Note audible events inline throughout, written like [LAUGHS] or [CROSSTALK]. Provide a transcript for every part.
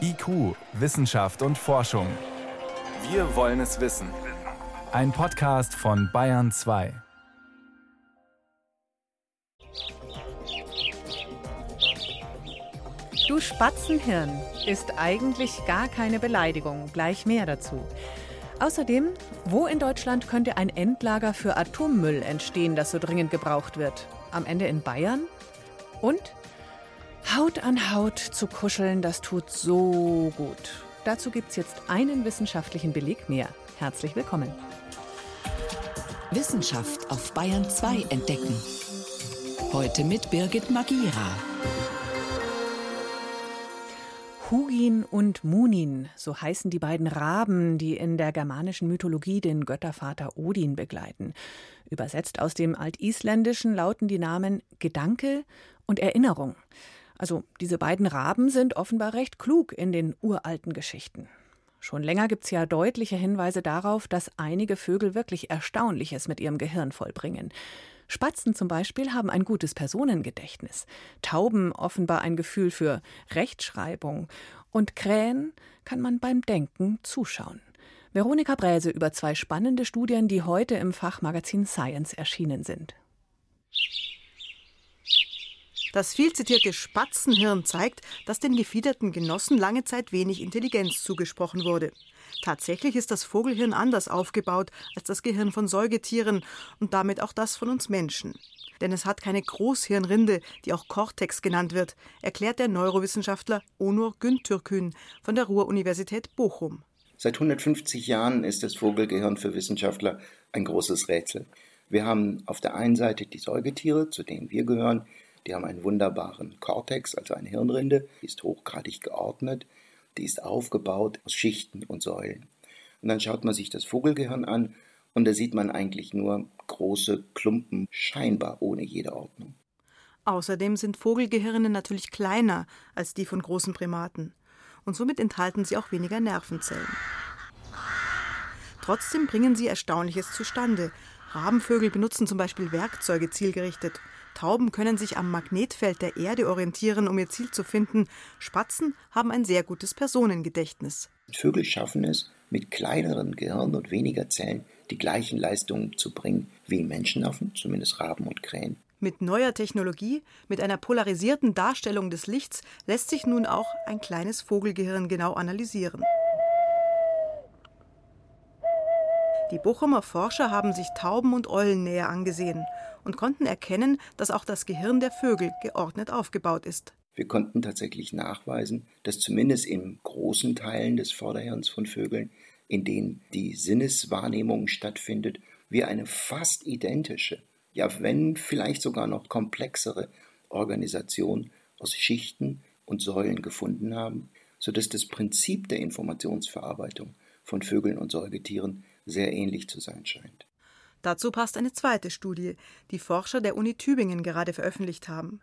IQ, Wissenschaft und Forschung. Wir wollen es wissen. Ein Podcast von Bayern 2. Du Spatzenhirn ist eigentlich gar keine Beleidigung, gleich mehr dazu. Außerdem, wo in Deutschland könnte ein Endlager für Atommüll entstehen, das so dringend gebraucht wird? Am Ende in Bayern? Und Haut an Haut zu kuscheln, das tut so gut. Dazu gibt es jetzt einen wissenschaftlichen Beleg mehr. Herzlich willkommen. Wissenschaft auf Bayern 2 entdecken. Heute mit Birgit Magira. Hugin und Munin, so heißen die beiden Raben, die in der germanischen Mythologie den Göttervater Odin begleiten. Übersetzt aus dem Altisländischen lauten die Namen Gedanke und Erinnerung. Also diese beiden Raben sind offenbar recht klug in den uralten Geschichten. Schon länger gibt es ja deutliche Hinweise darauf, dass einige Vögel wirklich Erstaunliches mit ihrem Gehirn vollbringen. Spatzen zum Beispiel haben ein gutes Personengedächtnis, Tauben offenbar ein Gefühl für Rechtschreibung und Krähen kann man beim Denken zuschauen. Veronika Bräse über zwei spannende Studien, die heute im Fachmagazin Science erschienen sind. Das viel zitierte Spatzenhirn zeigt, dass den gefiederten Genossen lange Zeit wenig Intelligenz zugesprochen wurde. Tatsächlich ist das Vogelhirn anders aufgebaut als das Gehirn von Säugetieren und damit auch das von uns Menschen. Denn es hat keine Großhirnrinde, die auch Cortex genannt wird, erklärt der Neurowissenschaftler Onur Güntürkün von der Ruhr-Universität Bochum. Seit 150 Jahren ist das Vogelgehirn für Wissenschaftler ein großes Rätsel. Wir haben auf der einen Seite die Säugetiere, zu denen wir gehören, die haben einen wunderbaren Kortex, also eine Hirnrinde, die ist hochgradig geordnet, die ist aufgebaut aus Schichten und Säulen. Und dann schaut man sich das Vogelgehirn an und da sieht man eigentlich nur große Klumpen, scheinbar ohne jede Ordnung. Außerdem sind Vogelgehirne natürlich kleiner als die von großen Primaten und somit enthalten sie auch weniger Nervenzellen. Trotzdem bringen sie Erstaunliches zustande. Rabenvögel benutzen zum Beispiel Werkzeuge zielgerichtet Tauben können sich am Magnetfeld der Erde orientieren, um ihr Ziel zu finden. Spatzen haben ein sehr gutes Personengedächtnis. Vögel schaffen es, mit kleineren Gehirn und weniger Zellen die gleichen Leistungen zu bringen wie Menschenaffen, zumindest Raben und Krähen. Mit neuer Technologie, mit einer polarisierten Darstellung des Lichts lässt sich nun auch ein kleines Vogelgehirn genau analysieren. Die Bochumer Forscher haben sich Tauben und Eulen näher angesehen und konnten erkennen, dass auch das Gehirn der Vögel geordnet aufgebaut ist. Wir konnten tatsächlich nachweisen, dass zumindest in großen Teilen des Vorderhirns von Vögeln, in denen die Sinneswahrnehmung stattfindet, wir eine fast identische, ja wenn vielleicht sogar noch komplexere Organisation aus Schichten und Säulen gefunden haben, sodass das Prinzip der Informationsverarbeitung von Vögeln und Säugetieren sehr ähnlich zu sein scheint. Dazu passt eine zweite Studie, die Forscher der Uni Tübingen gerade veröffentlicht haben.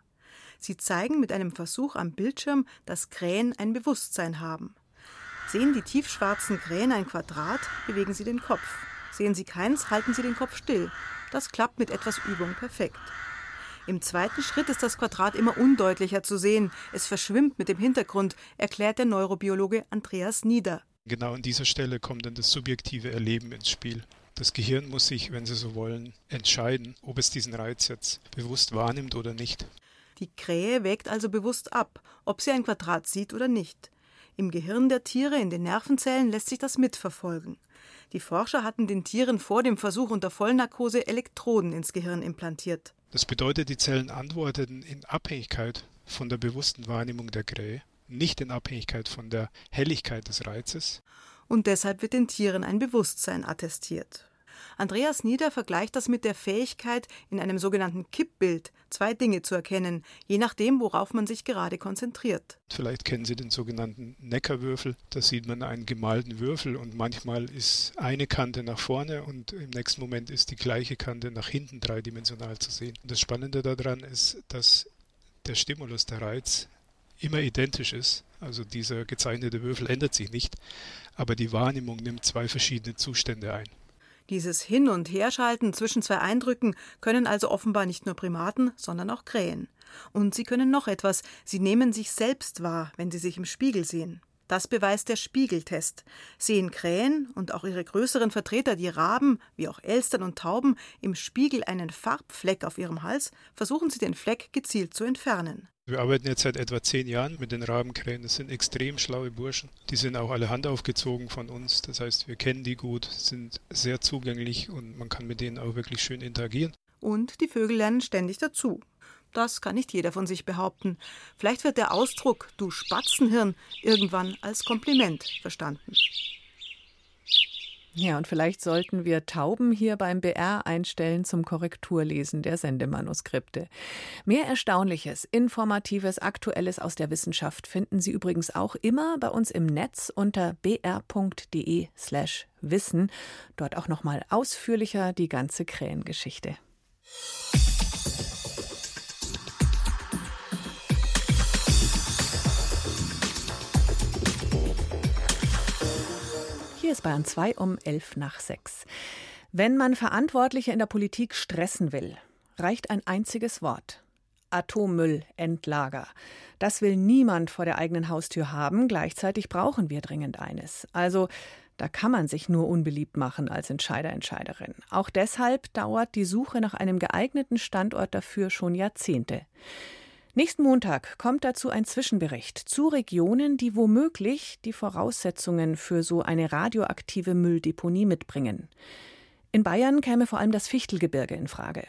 Sie zeigen mit einem Versuch am Bildschirm, dass Krähen ein Bewusstsein haben. Sehen die tiefschwarzen Krähen ein Quadrat, bewegen sie den Kopf. Sehen sie keins, halten sie den Kopf still. Das klappt mit etwas Übung perfekt. Im zweiten Schritt ist das Quadrat immer undeutlicher zu sehen. Es verschwimmt mit dem Hintergrund, erklärt der Neurobiologe Andreas Nieder. Genau an dieser Stelle kommt dann das subjektive Erleben ins Spiel. Das Gehirn muss sich, wenn Sie so wollen, entscheiden, ob es diesen Reiz jetzt bewusst wahrnimmt oder nicht. Die Krähe wägt also bewusst ab, ob sie ein Quadrat sieht oder nicht. Im Gehirn der Tiere, in den Nervenzellen, lässt sich das mitverfolgen. Die Forscher hatten den Tieren vor dem Versuch unter Vollnarkose Elektroden ins Gehirn implantiert. Das bedeutet, die Zellen antworteten in Abhängigkeit von der bewussten Wahrnehmung der Krähe, nicht in Abhängigkeit von der Helligkeit des Reizes. Und deshalb wird den Tieren ein Bewusstsein attestiert. Andreas Nieder vergleicht das mit der Fähigkeit, in einem sogenannten Kippbild zwei Dinge zu erkennen, je nachdem, worauf man sich gerade konzentriert. Vielleicht kennen Sie den sogenannten Neckerwürfel. Da sieht man einen gemalten Würfel und manchmal ist eine Kante nach vorne und im nächsten Moment ist die gleiche Kante nach hinten dreidimensional zu sehen. Und das Spannende daran ist, dass der Stimulus, der Reiz, immer identisch ist. Also dieser gezeichnete Würfel ändert sich nicht, aber die Wahrnehmung nimmt zwei verschiedene Zustände ein. Dieses Hin- und Herschalten zwischen zwei Eindrücken können also offenbar nicht nur Primaten, sondern auch Krähen. Und sie können noch etwas, sie nehmen sich selbst wahr, wenn sie sich im Spiegel sehen. Das beweist der Spiegeltest. Sehen Krähen und auch ihre größeren Vertreter, die Raben, wie auch Elstern und Tauben, im Spiegel einen Farbfleck auf ihrem Hals, versuchen sie den Fleck gezielt zu entfernen. Wir arbeiten jetzt seit etwa zehn Jahren mit den Rabenkrähen. Das sind extrem schlaue Burschen. Die sind auch alle handaufgezogen von uns. Das heißt, wir kennen die gut, sind sehr zugänglich und man kann mit denen auch wirklich schön interagieren. Und die Vögel lernen ständig dazu. Das kann nicht jeder von sich behaupten. Vielleicht wird der Ausdruck du Spatzenhirn irgendwann als Kompliment verstanden. Ja, und vielleicht sollten wir Tauben hier beim BR einstellen zum Korrekturlesen der Sendemanuskripte. Mehr Erstaunliches, Informatives, Aktuelles aus der Wissenschaft finden Sie übrigens auch immer bei uns im Netz unter br.de/slash wissen. Dort auch nochmal ausführlicher die ganze Krähengeschichte. Hier ist Bayern 2 um 11 nach 6. Wenn man Verantwortliche in der Politik stressen will, reicht ein einziges Wort. Atommüllendlager. Das will niemand vor der eigenen Haustür haben. Gleichzeitig brauchen wir dringend eines. Also da kann man sich nur unbeliebt machen als Entscheider, Entscheiderin. Auch deshalb dauert die Suche nach einem geeigneten Standort dafür schon Jahrzehnte. Nächsten Montag kommt dazu ein Zwischenbericht zu Regionen, die womöglich die Voraussetzungen für so eine radioaktive Mülldeponie mitbringen. In Bayern käme vor allem das Fichtelgebirge in Frage.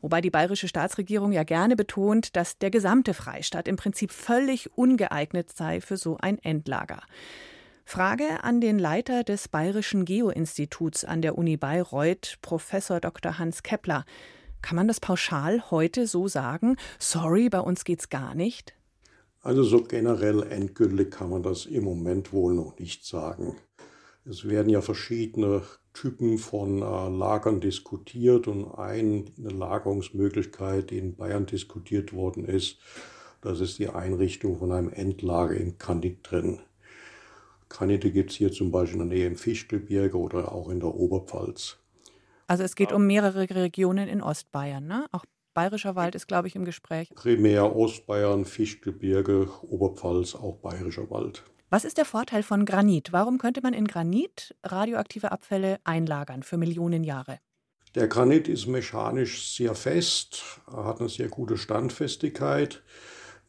Wobei die bayerische Staatsregierung ja gerne betont, dass der gesamte Freistaat im Prinzip völlig ungeeignet sei für so ein Endlager. Frage an den Leiter des Bayerischen Geoinstituts an der Uni Bayreuth, Professor Dr. Hans Kepler. Kann man das pauschal heute so sagen? Sorry, bei uns geht's gar nicht? Also so generell endgültig kann man das im Moment wohl noch nicht sagen. Es werden ja verschiedene Typen von äh, Lagern diskutiert und eine Lagerungsmöglichkeit, die in Bayern diskutiert worden ist, das ist die Einrichtung von einem Endlager im Granit drin. Granite gibt es hier zum Beispiel in der Nähe im Fichtelgebirge oder auch in der Oberpfalz. Also es geht um mehrere Regionen in Ostbayern, ne? Auch Bayerischer Wald ist, glaube ich, im Gespräch. Primär Ostbayern, Fichtgebirge, Oberpfalz, auch Bayerischer Wald. Was ist der Vorteil von Granit? Warum könnte man in Granit radioaktive Abfälle einlagern für Millionen Jahre? Der Granit ist mechanisch sehr fest, hat eine sehr gute Standfestigkeit.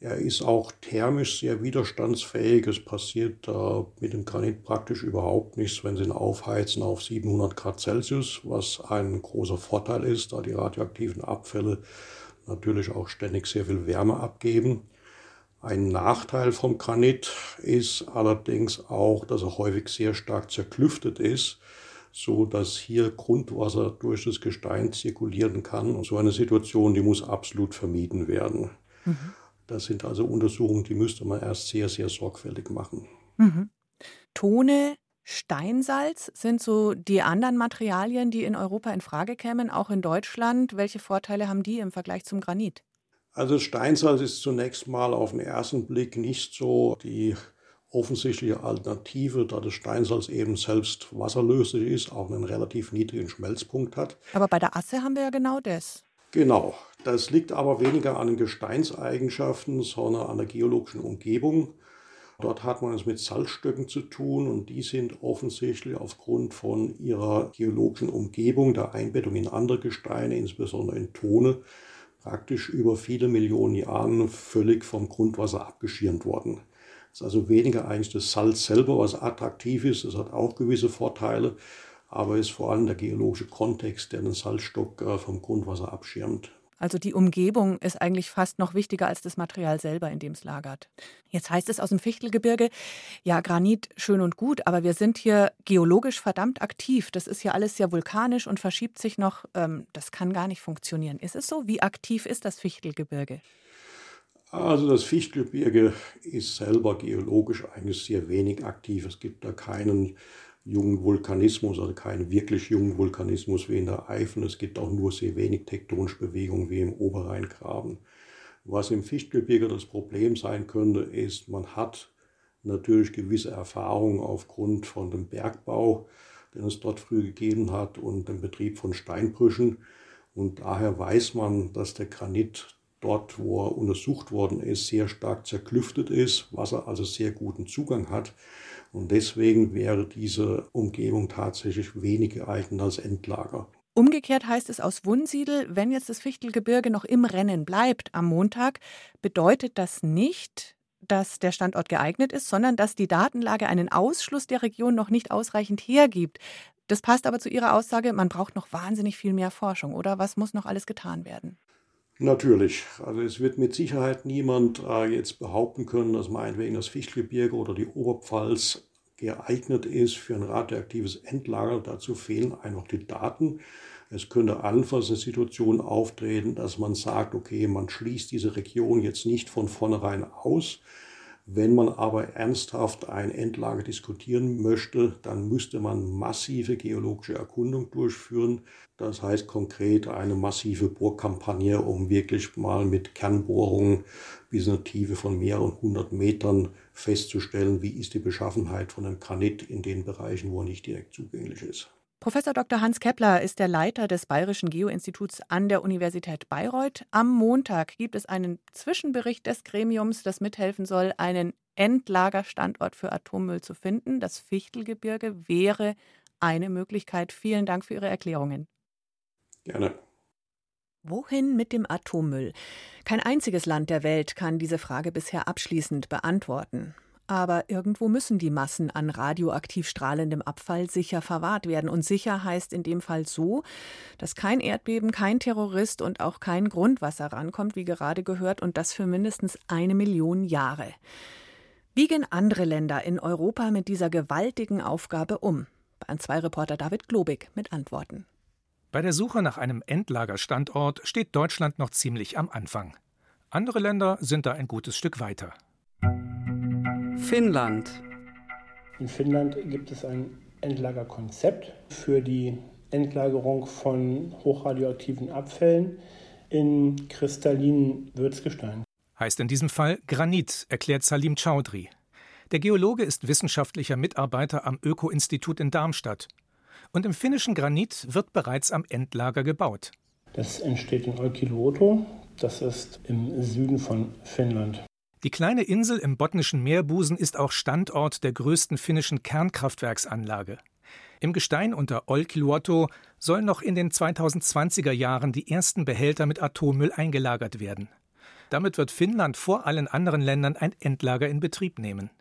Er ist auch thermisch sehr widerstandsfähig. Es passiert äh, mit dem Granit praktisch überhaupt nichts, wenn Sie ihn aufheizen auf 700 Grad Celsius, was ein großer Vorteil ist, da die radioaktiven Abfälle natürlich auch ständig sehr viel Wärme abgeben. Ein Nachteil vom Granit ist allerdings auch, dass er häufig sehr stark zerklüftet ist, so dass hier Grundwasser durch das Gestein zirkulieren kann. Und so eine Situation, die muss absolut vermieden werden. Mhm. Das sind also Untersuchungen, die müsste man erst sehr, sehr sorgfältig machen. Mhm. Tone, Steinsalz sind so die anderen Materialien, die in Europa in Frage kämen, auch in Deutschland. Welche Vorteile haben die im Vergleich zum Granit? Also Steinsalz ist zunächst mal auf den ersten Blick nicht so die offensichtliche Alternative, da das Steinsalz eben selbst wasserlöslich ist, auch einen relativ niedrigen Schmelzpunkt hat. Aber bei der Asse haben wir ja genau das. Genau, das liegt aber weniger an den Gesteinseigenschaften, sondern an der geologischen Umgebung. Dort hat man es mit Salzstöcken zu tun und die sind offensichtlich aufgrund von ihrer geologischen Umgebung, der Einbettung in andere Gesteine, insbesondere in Tone, praktisch über viele Millionen Jahre völlig vom Grundwasser abgeschirmt worden. Es ist also weniger eigentlich das Salz selber, was attraktiv ist, es hat auch gewisse Vorteile, aber ist vor allem der geologische Kontext, der den Salzstock äh, vom Grundwasser abschirmt. Also die Umgebung ist eigentlich fast noch wichtiger als das Material selber, in dem es lagert. Jetzt heißt es aus dem Fichtelgebirge, ja, Granit schön und gut, aber wir sind hier geologisch verdammt aktiv. Das ist ja alles sehr vulkanisch und verschiebt sich noch. Ähm, das kann gar nicht funktionieren. Ist es so? Wie aktiv ist das Fichtelgebirge? Also das Fichtelgebirge ist selber geologisch eigentlich sehr wenig aktiv. Es gibt da keinen jungen Vulkanismus, also keinen wirklich jungen Vulkanismus wie in der Eifel. Es gibt auch nur sehr wenig tektonische Bewegung wie im Oberrheingraben. Was im Fichtgebirge das Problem sein könnte, ist, man hat natürlich gewisse Erfahrungen aufgrund von dem Bergbau. den es dort früher gegeben hat, und den Betrieb von Steinbrüchen. Und daher weiß man, dass der Granit dort, wo er untersucht worden ist, sehr stark zerklüftet ist, Wasser also sehr guten Zugang hat. Und deswegen wäre diese Umgebung tatsächlich wenig geeignet als Endlager. Umgekehrt heißt es aus Wunsiedel, wenn jetzt das Fichtelgebirge noch im Rennen bleibt am Montag, bedeutet das nicht, dass der Standort geeignet ist, sondern dass die Datenlage einen Ausschluss der Region noch nicht ausreichend hergibt. Das passt aber zu Ihrer Aussage, man braucht noch wahnsinnig viel mehr Forschung, oder? Was muss noch alles getan werden? Natürlich. Also es wird mit Sicherheit niemand äh, jetzt behaupten können, dass meinetwegen das Fichtelgebirge oder die Oberpfalz geeignet ist für ein radioaktives Endlager. Dazu fehlen einfach die Daten. Es könnte allenfalls eine Situation auftreten, dass man sagt, okay, man schließt diese Region jetzt nicht von vornherein aus. Wenn man aber ernsthaft ein Endlager diskutieren möchte, dann müsste man massive geologische Erkundung durchführen. Das heißt konkret eine massive Bohrkampagne, um wirklich mal mit Kernbohrungen bis eine Tiefe von mehreren hundert Metern festzustellen, wie ist die Beschaffenheit von einem Granit in den Bereichen, wo er nicht direkt zugänglich ist. Professor Dr. Hans Kepler ist der Leiter des Bayerischen Geoinstituts an der Universität Bayreuth. Am Montag gibt es einen Zwischenbericht des Gremiums, das mithelfen soll, einen Endlagerstandort für Atommüll zu finden. Das Fichtelgebirge wäre eine Möglichkeit. Vielen Dank für Ihre Erklärungen. Gerne. Wohin mit dem Atommüll? Kein einziges Land der Welt kann diese Frage bisher abschließend beantworten. Aber irgendwo müssen die Massen an radioaktiv strahlendem Abfall sicher verwahrt werden. Und sicher heißt in dem Fall so, dass kein Erdbeben, kein Terrorist und auch kein Grundwasser rankommt, wie gerade gehört, und das für mindestens eine Million Jahre. Wie gehen andere Länder in Europa mit dieser gewaltigen Aufgabe um? Bayern 2 Reporter David Globig mit Antworten. Bei der Suche nach einem Endlagerstandort steht Deutschland noch ziemlich am Anfang. Andere Länder sind da ein gutes Stück weiter. Finnland. In Finnland gibt es ein Endlagerkonzept für die Endlagerung von hochradioaktiven Abfällen in kristallinen Würzgestein. Heißt in diesem Fall Granit, erklärt Salim Chaudhry. Der Geologe ist wissenschaftlicher Mitarbeiter am Öko-Institut in Darmstadt. Und im finnischen Granit wird bereits am Endlager gebaut. Das entsteht in Olkiluoto, das ist im Süden von Finnland. Die kleine Insel im botnischen Meerbusen ist auch Standort der größten finnischen Kernkraftwerksanlage. Im Gestein unter Olkiluoto sollen noch in den 2020er Jahren die ersten Behälter mit Atommüll eingelagert werden. Damit wird Finnland vor allen anderen Ländern ein Endlager in Betrieb nehmen.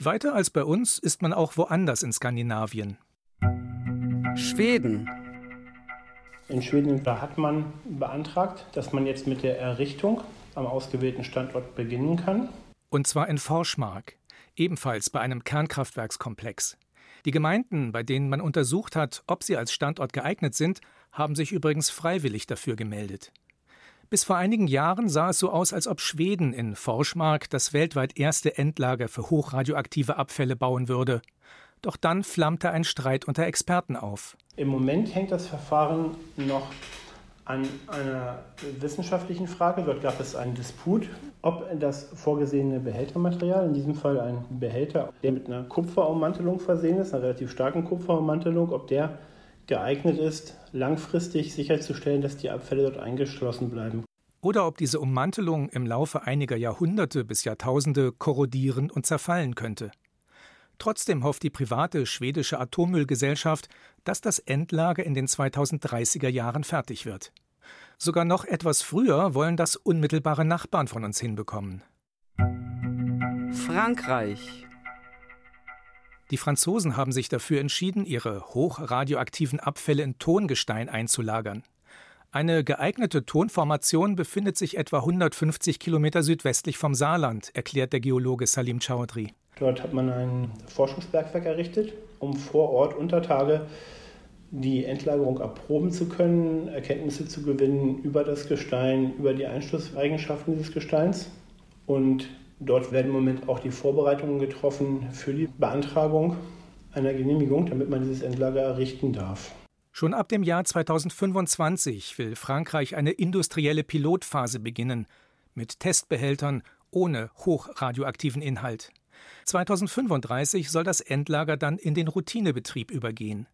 Weiter als bei uns ist man auch woanders in Skandinavien. Schweden. In Schweden da hat man beantragt, dass man jetzt mit der Errichtung am ausgewählten Standort beginnen kann. Und zwar in Forsmark, ebenfalls bei einem Kernkraftwerkskomplex. Die Gemeinden, bei denen man untersucht hat, ob sie als Standort geeignet sind, haben sich übrigens freiwillig dafür gemeldet. Bis vor einigen Jahren sah es so aus, als ob Schweden in Forsmark das weltweit erste Endlager für hochradioaktive Abfälle bauen würde. Doch dann flammte ein Streit unter Experten auf. Im Moment hängt das Verfahren noch an einer wissenschaftlichen Frage. Dort gab es einen Disput, ob das vorgesehene Behältermaterial, in diesem Fall ein Behälter, der mit einer Kupferummantelung versehen ist, einer relativ starken Kupferummantelung, ob der geeignet ist, langfristig sicherzustellen, dass die Abfälle dort eingeschlossen bleiben. Oder ob diese Ummantelung im Laufe einiger Jahrhunderte bis Jahrtausende korrodieren und zerfallen könnte. Trotzdem hofft die private schwedische Atommüllgesellschaft, dass das Endlager in den 2030er Jahren fertig wird. Sogar noch etwas früher wollen das unmittelbare Nachbarn von uns hinbekommen. Frankreich. Die Franzosen haben sich dafür entschieden, ihre hochradioaktiven Abfälle in Tongestein einzulagern. Eine geeignete Tonformation befindet sich etwa 150 Kilometer südwestlich vom Saarland, erklärt der Geologe Salim Chaudhry. Dort hat man ein Forschungsbergwerk errichtet, um vor Ort unter Tage die Endlagerung erproben zu können, Erkenntnisse zu gewinnen über das Gestein, über die Einschlusseigenschaften dieses Gesteins. Und dort werden im Moment auch die Vorbereitungen getroffen für die Beantragung einer Genehmigung, damit man dieses Endlager errichten darf. Schon ab dem Jahr 2025 will Frankreich eine industrielle Pilotphase beginnen mit Testbehältern ohne hochradioaktiven Inhalt. 2035 soll das Endlager dann in den Routinebetrieb übergehen.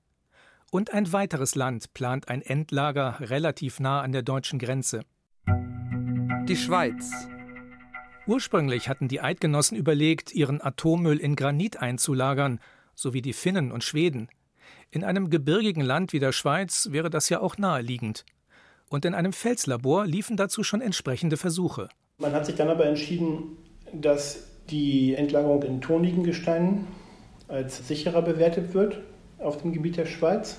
Und ein weiteres Land plant ein Endlager relativ nah an der deutschen Grenze. Die Schweiz. Ursprünglich hatten die Eidgenossen überlegt, ihren Atommüll in Granit einzulagern, so wie die Finnen und Schweden. In einem gebirgigen Land wie der Schweiz wäre das ja auch naheliegend. Und in einem Felslabor liefen dazu schon entsprechende Versuche. Man hat sich dann aber entschieden, dass die Endlagerung in tonigen Gesteinen als sicherer bewertet wird auf dem Gebiet der Schweiz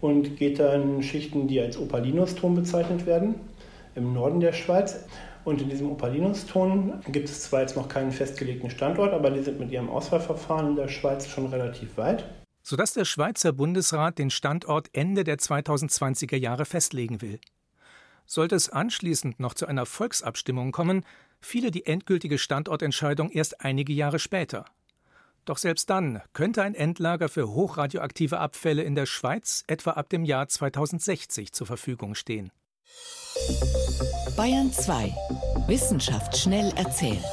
und geht dann Schichten, die als Opalinuston bezeichnet werden, im Norden der Schweiz. Und in diesem Opalinuston gibt es zwar jetzt noch keinen festgelegten Standort, aber die sind mit ihrem Auswahlverfahren in der Schweiz schon relativ weit. Sodass der Schweizer Bundesrat den Standort Ende der 2020er Jahre festlegen will. Sollte es anschließend noch zu einer Volksabstimmung kommen, fiele die endgültige Standortentscheidung erst einige Jahre später. Doch selbst dann könnte ein Endlager für hochradioaktive Abfälle in der Schweiz etwa ab dem Jahr 2060 zur Verfügung stehen. Bayern 2. Wissenschaft schnell erzählt.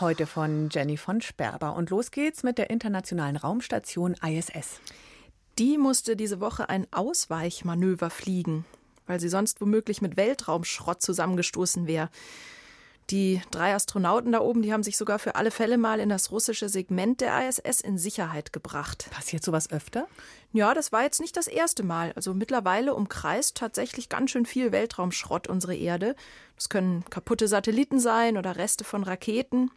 Heute von Jenny von Sperber. Und los geht's mit der internationalen Raumstation ISS. Die musste diese Woche ein Ausweichmanöver fliegen, weil sie sonst womöglich mit Weltraumschrott zusammengestoßen wäre. Die drei Astronauten da oben, die haben sich sogar für alle Fälle mal in das russische Segment der ISS in Sicherheit gebracht. Passiert sowas öfter? Ja, das war jetzt nicht das erste Mal. Also mittlerweile umkreist tatsächlich ganz schön viel Weltraumschrott unsere Erde. Das können kaputte Satelliten sein oder Reste von Raketen.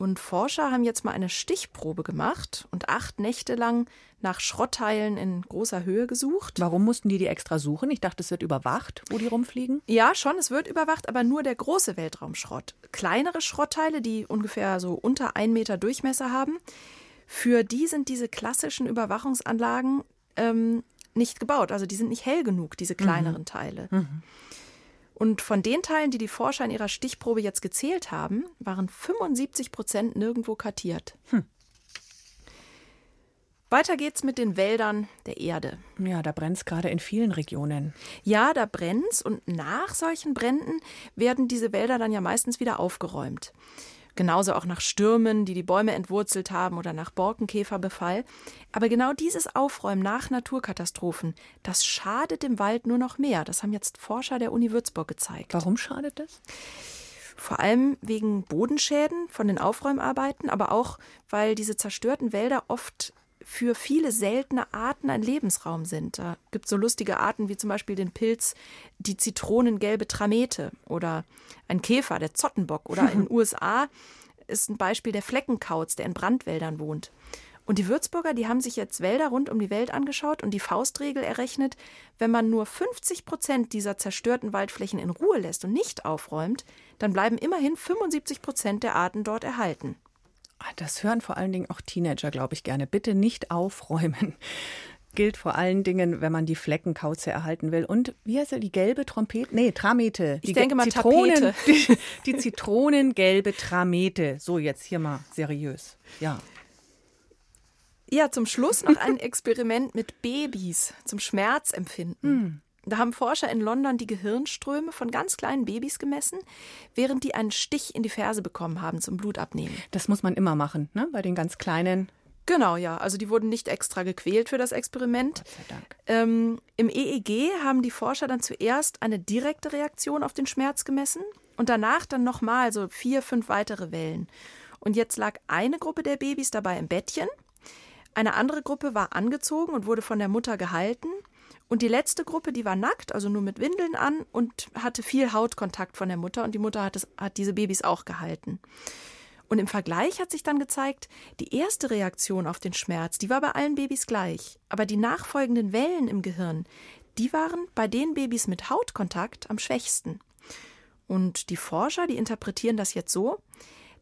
Und Forscher haben jetzt mal eine Stichprobe gemacht und acht Nächte lang nach Schrottteilen in großer Höhe gesucht. Warum mussten die die extra suchen? Ich dachte, es wird überwacht, wo die rumfliegen. Ja, schon, es wird überwacht, aber nur der große Weltraumschrott. Kleinere Schrottteile, die ungefähr so unter ein Meter Durchmesser haben, für die sind diese klassischen Überwachungsanlagen ähm, nicht gebaut. Also die sind nicht hell genug, diese kleineren mhm. Teile. Mhm. Und von den Teilen, die die Forscher in ihrer Stichprobe jetzt gezählt haben, waren 75 Prozent nirgendwo kartiert. Hm. Weiter geht's mit den Wäldern der Erde. Ja, da brennt's gerade in vielen Regionen. Ja, da brennt's und nach solchen Bränden werden diese Wälder dann ja meistens wieder aufgeräumt. Genauso auch nach Stürmen, die die Bäume entwurzelt haben oder nach Borkenkäferbefall. Aber genau dieses Aufräumen nach Naturkatastrophen, das schadet dem Wald nur noch mehr. Das haben jetzt Forscher der Uni Würzburg gezeigt. Warum schadet das? Vor allem wegen Bodenschäden von den Aufräumarbeiten, aber auch, weil diese zerstörten Wälder oft für viele seltene Arten ein Lebensraum sind. Da gibt es so lustige Arten wie zum Beispiel den Pilz, die zitronengelbe Tramete oder ein Käfer, der Zottenbock. Oder in [LAUGHS] den USA ist ein Beispiel der Fleckenkauz, der in Brandwäldern wohnt. Und die Würzburger, die haben sich jetzt Wälder rund um die Welt angeschaut und die Faustregel errechnet, wenn man nur 50 Prozent dieser zerstörten Waldflächen in Ruhe lässt und nicht aufräumt, dann bleiben immerhin 75 Prozent der Arten dort erhalten. Das hören vor allen Dingen auch Teenager, glaube ich, gerne. Bitte nicht aufräumen. [LAUGHS] Gilt vor allen Dingen, wenn man die Fleckenkauze erhalten will. Und wie heißt er, die gelbe Trompete? Nee, Tramete. Ich die denke mal Zitronen, [LAUGHS] die, die zitronengelbe Tramete. So, jetzt hier mal seriös. Ja. Ja, zum Schluss noch ein Experiment mit Babys zum Schmerzempfinden. Hm. Da haben Forscher in London die Gehirnströme von ganz kleinen Babys gemessen, während die einen Stich in die Ferse bekommen haben zum Blutabnehmen. Das muss man immer machen, ne? Bei den ganz kleinen. Genau, ja. Also die wurden nicht extra gequält für das Experiment. Gott sei Dank. Ähm, Im EEG haben die Forscher dann zuerst eine direkte Reaktion auf den Schmerz gemessen und danach dann nochmal so vier, fünf weitere Wellen. Und jetzt lag eine Gruppe der Babys dabei im Bettchen, eine andere Gruppe war angezogen und wurde von der Mutter gehalten und die letzte Gruppe, die war nackt, also nur mit Windeln an und hatte viel Hautkontakt von der Mutter und die Mutter hat, es, hat diese Babys auch gehalten. Und im Vergleich hat sich dann gezeigt, die erste Reaktion auf den Schmerz, die war bei allen Babys gleich, aber die nachfolgenden Wellen im Gehirn, die waren bei den Babys mit Hautkontakt am schwächsten. Und die Forscher, die interpretieren das jetzt so,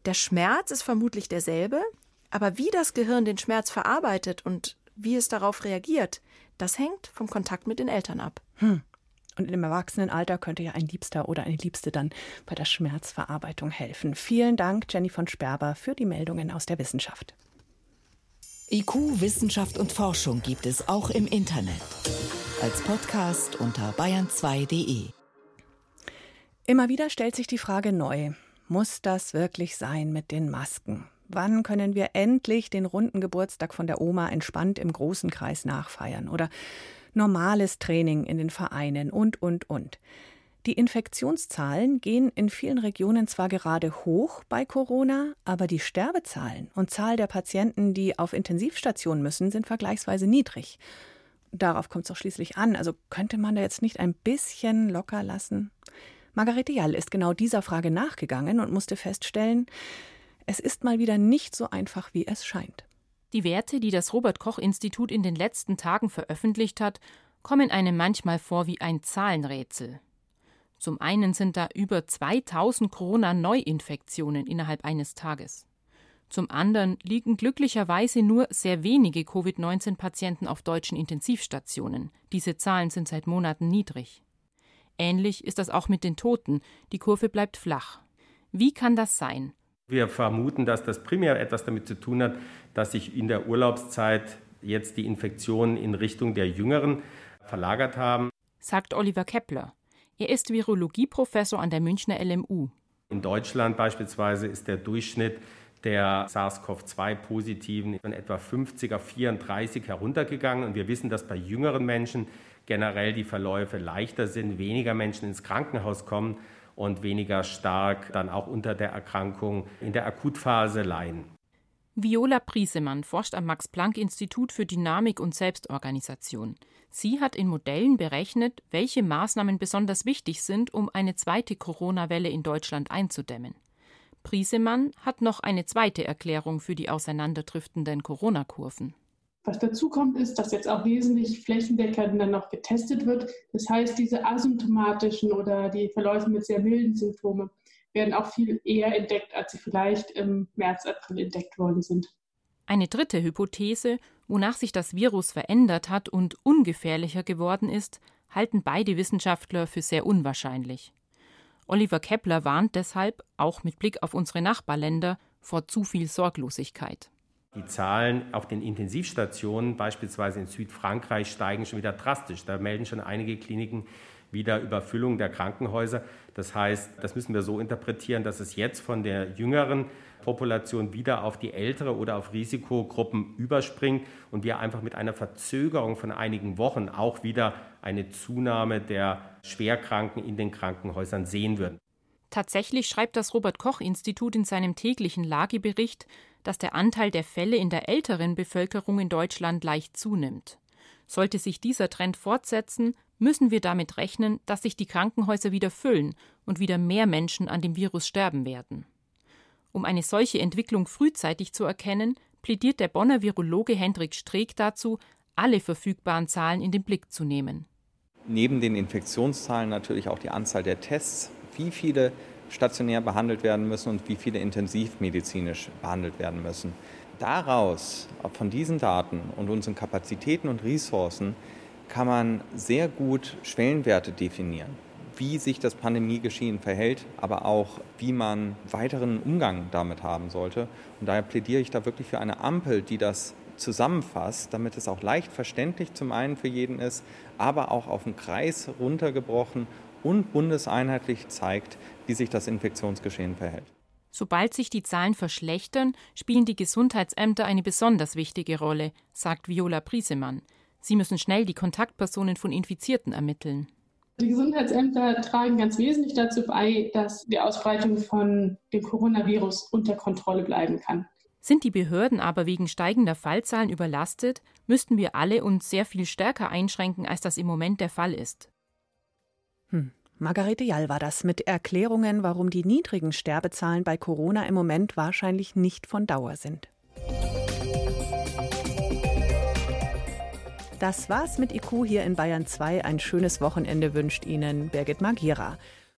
der Schmerz ist vermutlich derselbe, aber wie das Gehirn den Schmerz verarbeitet und wie es darauf reagiert, das hängt vom Kontakt mit den Eltern ab. Hm. Und im Erwachsenenalter könnte ja ein Liebster oder eine Liebste dann bei der Schmerzverarbeitung helfen. Vielen Dank, Jenny von Sperber, für die Meldungen aus der Wissenschaft. IQ, Wissenschaft und Forschung gibt es auch im Internet. Als Podcast unter bayern2.de. Immer wieder stellt sich die Frage neu. muss das wirklich sein mit den Masken? Wann können wir endlich den runden Geburtstag von der Oma entspannt im großen Kreis nachfeiern? Oder normales Training in den Vereinen und, und, und. Die Infektionszahlen gehen in vielen Regionen zwar gerade hoch bei Corona, aber die Sterbezahlen und Zahl der Patienten, die auf Intensivstationen müssen, sind vergleichsweise niedrig. Darauf kommt es doch schließlich an. Also könnte man da jetzt nicht ein bisschen locker lassen? Margarete Jall ist genau dieser Frage nachgegangen und musste feststellen, es ist mal wieder nicht so einfach, wie es scheint. Die Werte, die das Robert Koch Institut in den letzten Tagen veröffentlicht hat, kommen einem manchmal vor wie ein Zahlenrätsel. Zum einen sind da über 2000 Corona-Neuinfektionen innerhalb eines Tages. Zum anderen liegen glücklicherweise nur sehr wenige Covid-19-Patienten auf deutschen Intensivstationen. Diese Zahlen sind seit Monaten niedrig. Ähnlich ist das auch mit den Toten. Die Kurve bleibt flach. Wie kann das sein? Wir vermuten, dass das primär etwas damit zu tun hat, dass sich in der Urlaubszeit jetzt die Infektionen in Richtung der Jüngeren verlagert haben. Sagt Oliver Kepler. Er ist Virologieprofessor an der Münchner LMU. In Deutschland beispielsweise ist der Durchschnitt der SARS-CoV-2-Positiven von etwa 50 auf 34 heruntergegangen. Und wir wissen, dass bei jüngeren Menschen generell die Verläufe leichter sind, weniger Menschen ins Krankenhaus kommen und weniger stark dann auch unter der Erkrankung in der Akutphase leiden. Viola Priesemann forscht am Max-Planck-Institut für Dynamik und Selbstorganisation. Sie hat in Modellen berechnet, welche Maßnahmen besonders wichtig sind, um eine zweite Corona-Welle in Deutschland einzudämmen. Priesemann hat noch eine zweite Erklärung für die auseinanderdriftenden Corona-Kurven. Was dazu kommt, ist, dass jetzt auch wesentlich flächendeckender noch getestet wird. Das heißt, diese asymptomatischen oder die Verläufe mit sehr milden Symptomen werden auch viel eher entdeckt, als sie vielleicht im März, April entdeckt worden sind. Eine dritte Hypothese, wonach sich das Virus verändert hat und ungefährlicher geworden ist, halten beide Wissenschaftler für sehr unwahrscheinlich. Oliver Kepler warnt deshalb, auch mit Blick auf unsere Nachbarländer, vor zu viel Sorglosigkeit. Die Zahlen auf den Intensivstationen, beispielsweise in Südfrankreich, steigen schon wieder drastisch. Da melden schon einige Kliniken wieder Überfüllung der Krankenhäuser. Das heißt, das müssen wir so interpretieren, dass es jetzt von der jüngeren Population wieder auf die ältere oder auf Risikogruppen überspringt und wir einfach mit einer Verzögerung von einigen Wochen auch wieder eine Zunahme der Schwerkranken in den Krankenhäusern sehen würden. Tatsächlich schreibt das Robert Koch Institut in seinem täglichen Lagebericht, dass der Anteil der Fälle in der älteren Bevölkerung in Deutschland leicht zunimmt. Sollte sich dieser Trend fortsetzen, müssen wir damit rechnen, dass sich die Krankenhäuser wieder füllen und wieder mehr Menschen an dem Virus sterben werden. Um eine solche Entwicklung frühzeitig zu erkennen, plädiert der Bonner Virologe Hendrik Streeck dazu, alle verfügbaren Zahlen in den Blick zu nehmen. Neben den Infektionszahlen natürlich auch die Anzahl der Tests, wie viele stationär behandelt werden müssen und wie viele intensivmedizinisch behandelt werden müssen. Daraus, von diesen Daten und unseren Kapazitäten und Ressourcen, kann man sehr gut Schwellenwerte definieren wie sich das Pandemiegeschehen verhält, aber auch wie man weiteren Umgang damit haben sollte. Und daher plädiere ich da wirklich für eine Ampel, die das zusammenfasst, damit es auch leicht verständlich zum einen für jeden ist, aber auch auf den Kreis runtergebrochen und bundeseinheitlich zeigt, wie sich das Infektionsgeschehen verhält. Sobald sich die Zahlen verschlechtern, spielen die Gesundheitsämter eine besonders wichtige Rolle, sagt Viola Priesemann. Sie müssen schnell die Kontaktpersonen von Infizierten ermitteln. Die Gesundheitsämter tragen ganz wesentlich dazu bei, dass die Ausbreitung von dem Coronavirus unter Kontrolle bleiben kann. Sind die Behörden aber wegen steigender Fallzahlen überlastet, müssten wir alle uns sehr viel stärker einschränken, als das im Moment der Fall ist. Hm. Margarete Jall war das mit Erklärungen, warum die niedrigen Sterbezahlen bei Corona im Moment wahrscheinlich nicht von Dauer sind. Das war's mit IQ hier in Bayern 2. Ein schönes Wochenende wünscht Ihnen Birgit Magira.